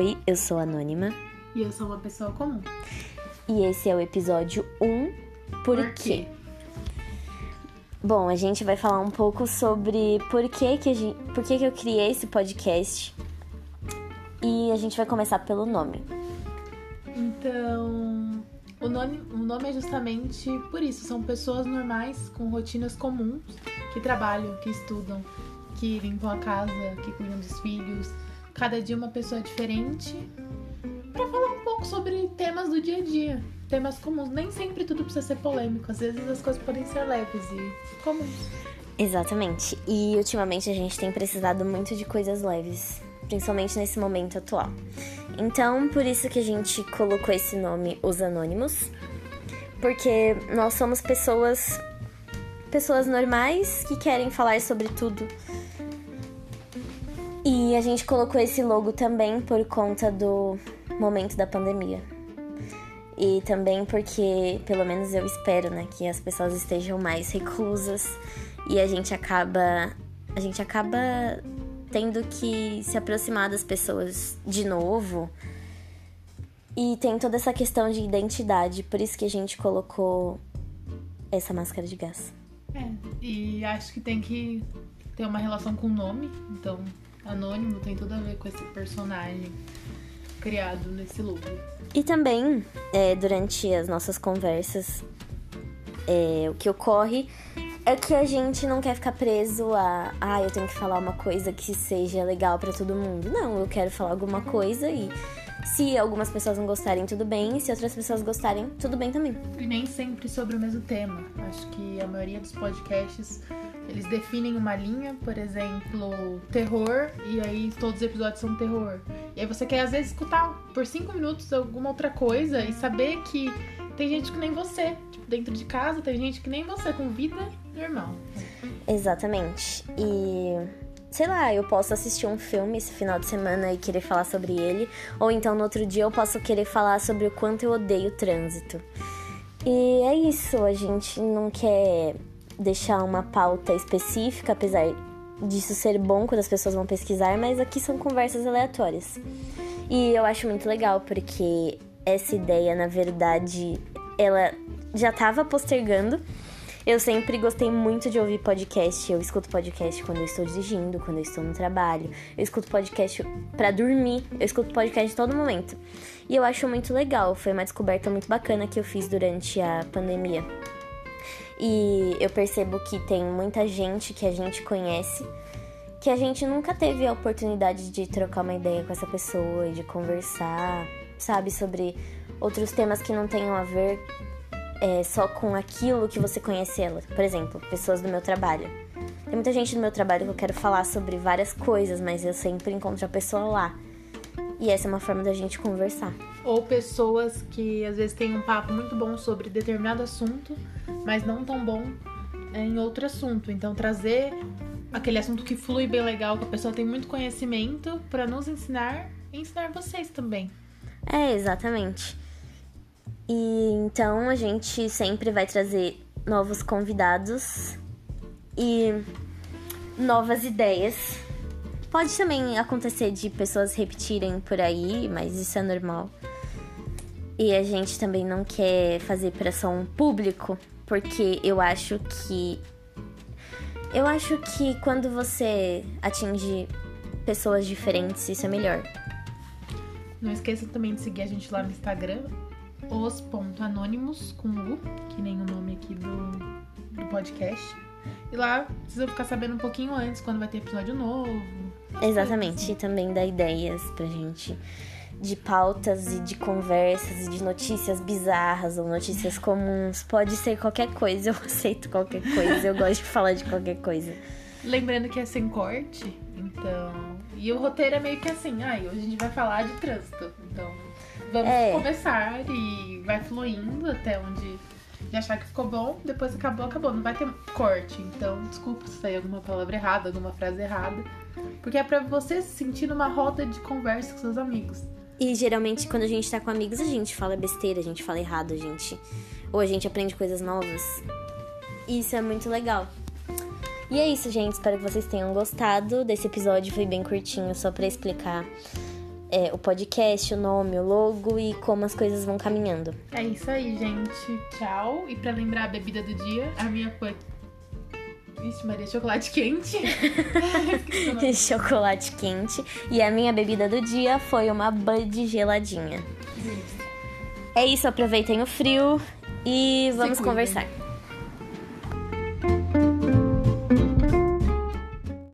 Oi, eu sou Anônima. E eu sou uma pessoa comum. E esse é o episódio 1 Por, Por quê? quê? Bom, a gente vai falar um pouco sobre por que, que, a gente, por que, que eu criei esse podcast. E a gente vai começar pelo nome. Então, o nome, o nome é justamente por isso. São pessoas normais, com rotinas comuns, que trabalham, que estudam, que limpam a casa, que cuidam dos filhos. Cada dia uma pessoa diferente. Pra falar um pouco sobre temas do dia a dia. Temas comuns. Nem sempre tudo precisa ser polêmico. Às vezes as coisas podem ser leves e comuns. Exatamente. E ultimamente a gente tem precisado muito de coisas leves, principalmente nesse momento atual. Então, por isso que a gente colocou esse nome Os Anônimos, porque nós somos pessoas pessoas normais que querem falar sobre tudo. E a gente colocou esse logo também por conta do momento da pandemia. E também porque, pelo menos eu espero, né, que as pessoas estejam mais reclusas e a gente acaba a gente acaba tendo que se aproximar das pessoas de novo. E tem toda essa questão de identidade, por isso que a gente colocou essa máscara de gás. É, e acho que tem que ter uma relação com o nome. Então, Anônimo tem tudo a ver com esse personagem criado nesse logo. E também, é, durante as nossas conversas, é, o que ocorre é que a gente não quer ficar preso a, ah, eu tenho que falar uma coisa que seja legal pra todo mundo. Não, eu quero falar alguma coisa e se algumas pessoas não gostarem, tudo bem. E se outras pessoas gostarem, tudo bem também. E nem sempre sobre o mesmo tema. Acho que a maioria dos podcasts eles definem uma linha, por exemplo, terror, e aí todos os episódios são terror. E aí você quer às vezes escutar por cinco minutos alguma outra coisa e saber que tem gente que nem você. Tipo, dentro de casa tem gente que nem você, com vida normal. Exatamente. E sei lá, eu posso assistir um filme esse final de semana e querer falar sobre ele, ou então no outro dia eu posso querer falar sobre o quanto eu odeio o trânsito. E é isso, a gente não quer deixar uma pauta específica, apesar disso ser bom quando as pessoas vão pesquisar, mas aqui são conversas aleatórias. E eu acho muito legal porque essa ideia, na verdade, ela já estava postergando. Eu sempre gostei muito de ouvir podcast. Eu escuto podcast quando eu estou dirigindo, quando eu estou no trabalho. Eu escuto podcast para dormir. Eu escuto podcast em todo momento. E eu acho muito legal. Foi uma descoberta muito bacana que eu fiz durante a pandemia. E eu percebo que tem muita gente que a gente conhece que a gente nunca teve a oportunidade de trocar uma ideia com essa pessoa e de conversar, sabe, sobre outros temas que não tenham a ver é, só com aquilo que você conhece ela. Por exemplo, pessoas do meu trabalho. Tem muita gente do meu trabalho que eu quero falar sobre várias coisas, mas eu sempre encontro a pessoa lá. E essa é uma forma da gente conversar. Ou pessoas que às vezes têm um papo muito bom sobre determinado assunto, mas não tão bom em outro assunto. Então trazer aquele assunto que flui bem legal, que a pessoa tem muito conhecimento para nos ensinar e ensinar vocês também. É, exatamente. E então a gente sempre vai trazer novos convidados e novas ideias. Pode também acontecer de pessoas repetirem por aí, mas isso é normal. E a gente também não quer fazer pressão público, porque eu acho que eu acho que quando você atinge pessoas diferentes, isso é melhor. Não esqueça também de seguir a gente lá no Instagram, os.anônimos com U, que nem o nome aqui do, do podcast. E lá precisa ficar sabendo um pouquinho antes quando vai ter episódio novo. Exatamente, e também dá ideias pra gente de pautas e de conversas e de notícias bizarras ou notícias comuns. Pode ser qualquer coisa, eu aceito qualquer coisa, eu gosto de falar de qualquer coisa. Lembrando que é sem corte, então. E o roteiro é meio que assim, ai, hoje a gente vai falar de trânsito. Então, vamos É. começar e vai fluindo até onde de achar que ficou bom, depois acabou, acabou. Não vai ter corte. Então, desculpa se sair alguma palavra errada, alguma frase errada. Porque é pra você se sentir numa roda de conversa com seus amigos. E geralmente quando a gente tá com amigos, a gente fala besteira, a gente fala errado, a gente. Ou a gente aprende coisas novas. Isso é muito legal. E é isso, gente. Espero que vocês tenham gostado desse episódio. Foi bem curtinho, só pra explicar é, o podcast, o nome, o logo e como as coisas vão caminhando. É isso aí, gente. Tchau. E pra lembrar a bebida do dia, a minha foi. Vixe, Maria, chocolate quente. Chocolate quente. E a minha bebida do dia foi uma Bud geladinha. Delícia. É isso, aproveitem o frio e vamos conversar.